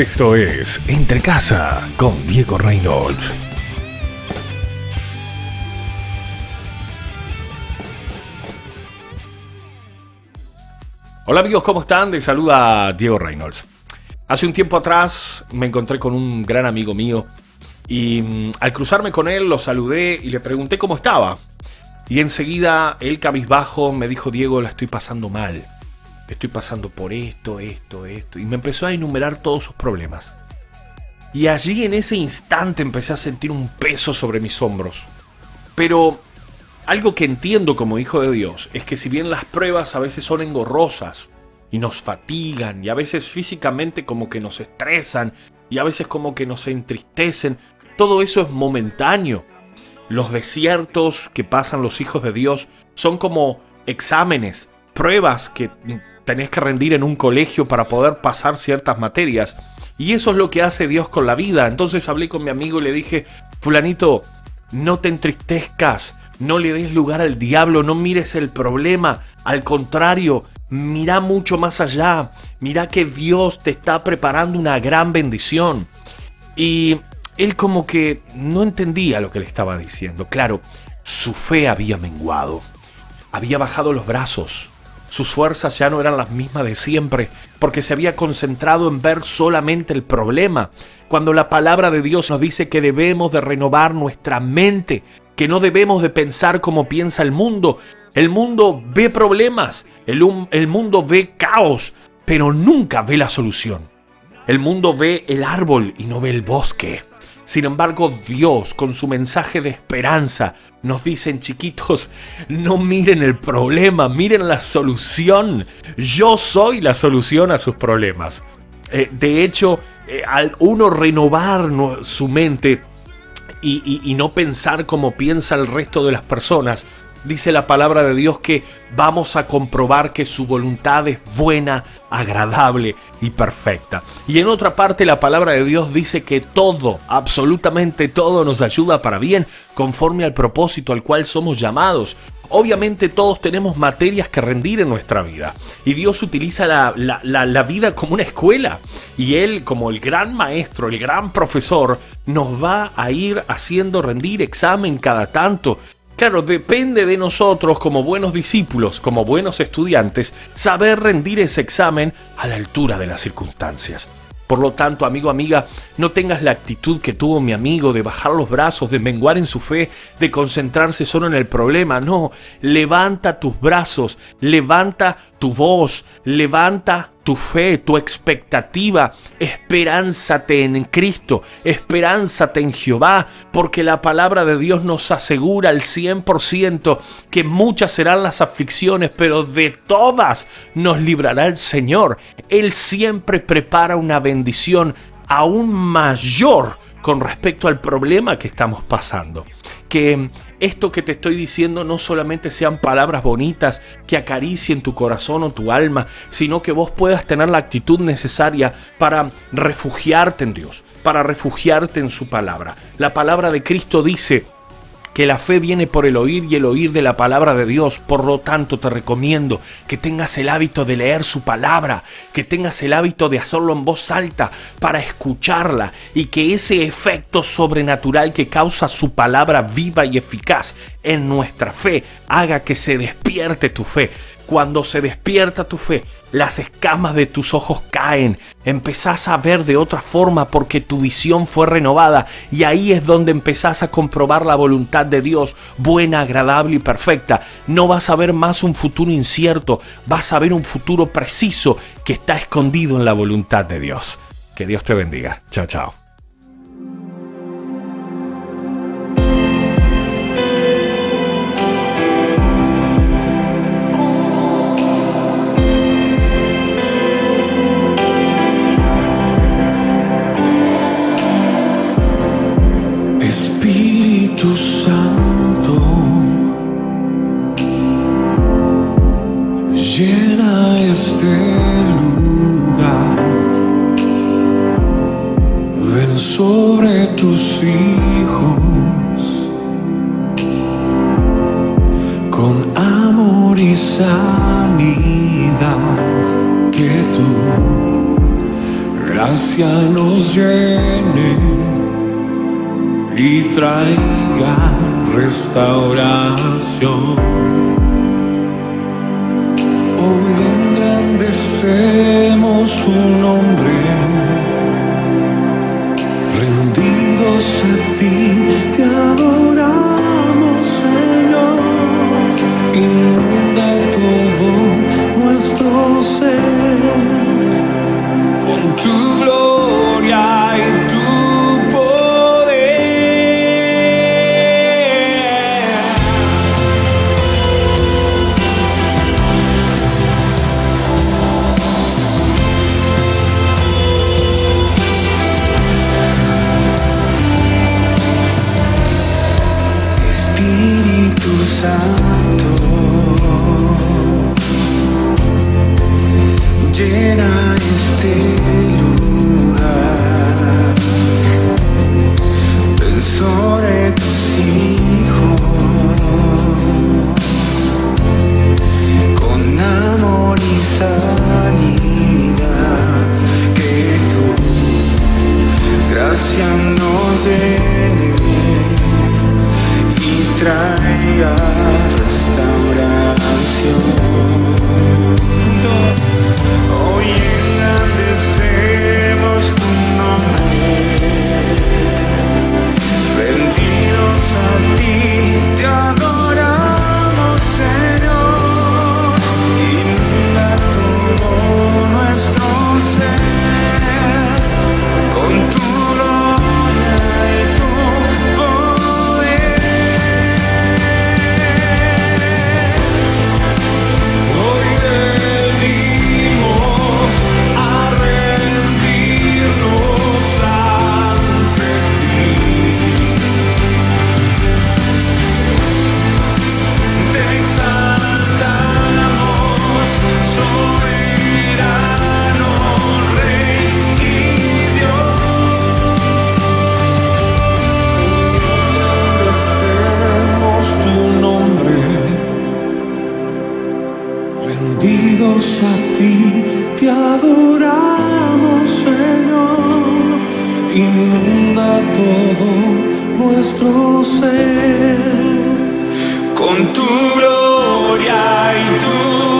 Esto es Entre Casa con Diego Reynolds. Hola amigos, ¿cómo están? Les saluda Diego Reynolds. Hace un tiempo atrás me encontré con un gran amigo mío y mm, al cruzarme con él lo saludé y le pregunté cómo estaba. Y enseguida él cabizbajo me dijo, Diego, la estoy pasando mal estoy pasando por esto, esto, esto. Y me empezó a enumerar todos sus problemas. Y allí en ese instante empecé a sentir un peso sobre mis hombros. Pero algo que entiendo como hijo de Dios es que si bien las pruebas a veces son engorrosas y nos fatigan y a veces físicamente como que nos estresan y a veces como que nos entristecen, todo eso es momentáneo. Los desiertos que pasan los hijos de Dios son como exámenes, pruebas que tenés que rendir en un colegio para poder pasar ciertas materias. Y eso es lo que hace Dios con la vida. Entonces hablé con mi amigo y le dije, fulanito, no te entristezcas, no le des lugar al diablo, no mires el problema. Al contrario, mira mucho más allá. Mira que Dios te está preparando una gran bendición. Y él como que no entendía lo que le estaba diciendo. Claro, su fe había menguado. Había bajado los brazos sus fuerzas ya no eran las mismas de siempre, porque se había concentrado en ver solamente el problema, cuando la palabra de Dios nos dice que debemos de renovar nuestra mente, que no debemos de pensar como piensa el mundo. El mundo ve problemas, el, el mundo ve caos, pero nunca ve la solución. El mundo ve el árbol y no ve el bosque. Sin embargo, Dios, con su mensaje de esperanza, nos dicen, chiquitos, no miren el problema, miren la solución. Yo soy la solución a sus problemas. Eh, de hecho, eh, al uno renovar su mente y, y no pensar como piensa el resto de las personas, dice la palabra de Dios que vamos a comprobar que su voluntad es buena, agradable y perfecta. Y en otra parte la palabra de Dios dice que todo, absolutamente todo nos ayuda para bien conforme al propósito al cual somos llamados. Obviamente todos tenemos materias que rendir en nuestra vida y Dios utiliza la, la, vida como una escuela y Él como el gran maestro, el gran profesor, nos va a ir haciendo rendir examen cada tanto Claro, depende de nosotros como buenos discípulos, como buenos estudiantes, saber rendir ese examen a la altura de las circunstancias. Por lo tanto, amigo, amiga, no tengas la actitud que tuvo mi amigo de bajar los brazos, de menguar en su fe, de concentrarse solo en el problema. No, levanta tus brazos, levanta tu voz, levanta tu fe, tu expectativa, esperánzate en Cristo, esperánzate en Jehová, porque la palabra de Dios nos asegura al 100% que muchas serán las aflicciones, pero de todas nos librará el Señor. Él siempre prepara una bendición aún mayor con respecto al problema que estamos pasando. Que esto que te estoy diciendo no solamente sean palabras bonitas que acaricien tu corazón o tu alma, sino que vos puedas tener la actitud necesaria para refugiarte en Dios, para refugiarte en su palabra. La palabra de Cristo dice, que la fe viene por el oír y el oír de la palabra de Dios. Por lo tanto, te recomiendo que tengas el hábito de leer su palabra, que tengas el hábito de hacerlo en voz alta para escucharla y que ese efecto sobrenatural que causa su palabra viva y eficaz en nuestra fe haga que se despierte tu fe. Cuando se despierta tu fe, las escamas de tus ojos caen, empezás a ver de otra forma porque tu visión fue renovada y ahí es donde empezás a comprobar la voluntad de Dios, buena, agradable y perfecta. No vas a ver más un futuro incierto, vas a ver un futuro preciso que está escondido en la voluntad de Dios. Que Dios te bendiga. Chao, chao. llena este lugar. Ven sobre tus hijos con amor y sanidad. Que tu gracia nos llene y traiga restauración. bendecemos tu nombre. sun. nuestro ser con tu gloria y tu